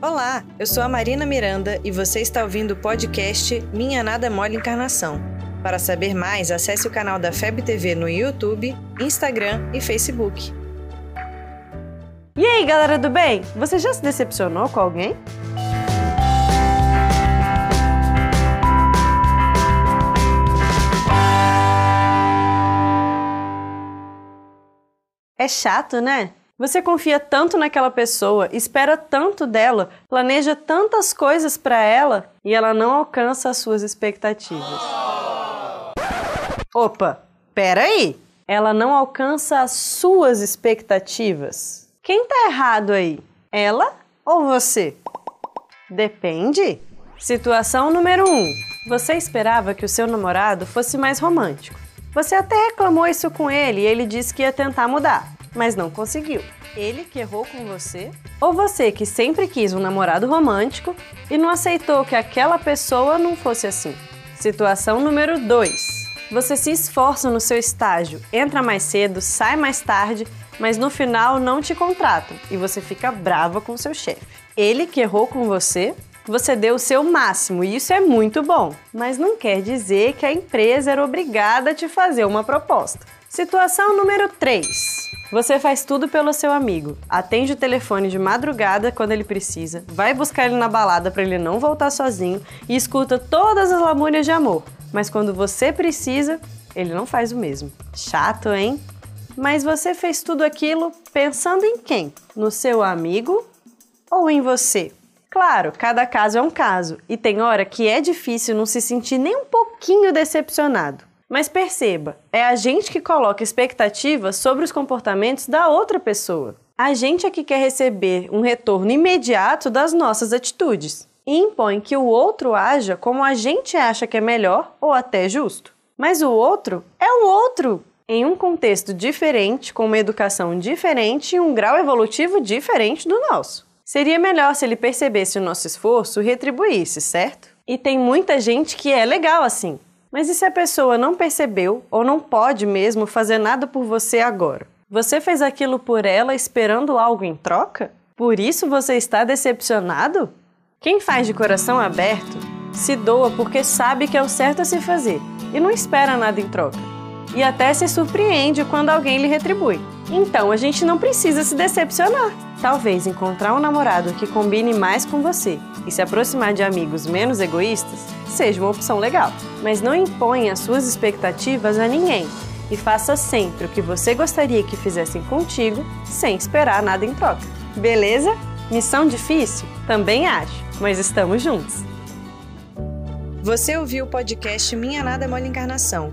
Olá, eu sou a Marina Miranda e você está ouvindo o podcast Minha Nada Mole Encarnação. Para saber mais, acesse o canal da FEB TV no YouTube, Instagram e Facebook. E aí, galera do bem? Você já se decepcionou com alguém? É chato, né? Você confia tanto naquela pessoa, espera tanto dela, planeja tantas coisas para ela e ela não alcança as suas expectativas. Opa, pera aí. Ela não alcança as suas expectativas. Quem tá errado aí? Ela ou você? Depende. Situação número 1. Um. Você esperava que o seu namorado fosse mais romântico. Você até reclamou isso com ele e ele disse que ia tentar mudar, mas não conseguiu. Ele que errou com você? Ou você que sempre quis um namorado romântico e não aceitou que aquela pessoa não fosse assim? Situação número 2. Você se esforça no seu estágio, entra mais cedo, sai mais tarde, mas no final não te contratam e você fica brava com seu chefe. Ele que errou com você você deu o seu máximo e isso é muito bom, mas não quer dizer que a empresa era obrigada a te fazer uma proposta. Situação número 3. Você faz tudo pelo seu amigo. Atende o telefone de madrugada quando ele precisa, vai buscar ele na balada para ele não voltar sozinho e escuta todas as lamúrias de amor. Mas quando você precisa, ele não faz o mesmo. Chato, hein? Mas você fez tudo aquilo pensando em quem? No seu amigo ou em você? Claro, cada caso é um caso e tem hora que é difícil não se sentir nem um pouquinho decepcionado. Mas perceba, é a gente que coloca expectativas sobre os comportamentos da outra pessoa. A gente é que quer receber um retorno imediato das nossas atitudes e impõe que o outro haja como a gente acha que é melhor ou até justo. Mas o outro é o outro, em um contexto diferente, com uma educação diferente e um grau evolutivo diferente do nosso. Seria melhor se ele percebesse o nosso esforço e retribuísse, certo? E tem muita gente que é legal assim. Mas e se a pessoa não percebeu ou não pode mesmo fazer nada por você agora? Você fez aquilo por ela esperando algo em troca? Por isso você está decepcionado? Quem faz de coração aberto se doa porque sabe que é o certo a se fazer e não espera nada em troca. E até se surpreende quando alguém lhe retribui. Então a gente não precisa se decepcionar. Talvez encontrar um namorado que combine mais com você e se aproximar de amigos menos egoístas seja uma opção legal. Mas não imponha as suas expectativas a ninguém e faça sempre o que você gostaria que fizessem contigo sem esperar nada em troca. Beleza? Missão difícil? Também acho, mas estamos juntos. Você ouviu o podcast Minha Nada é Mole Encarnação.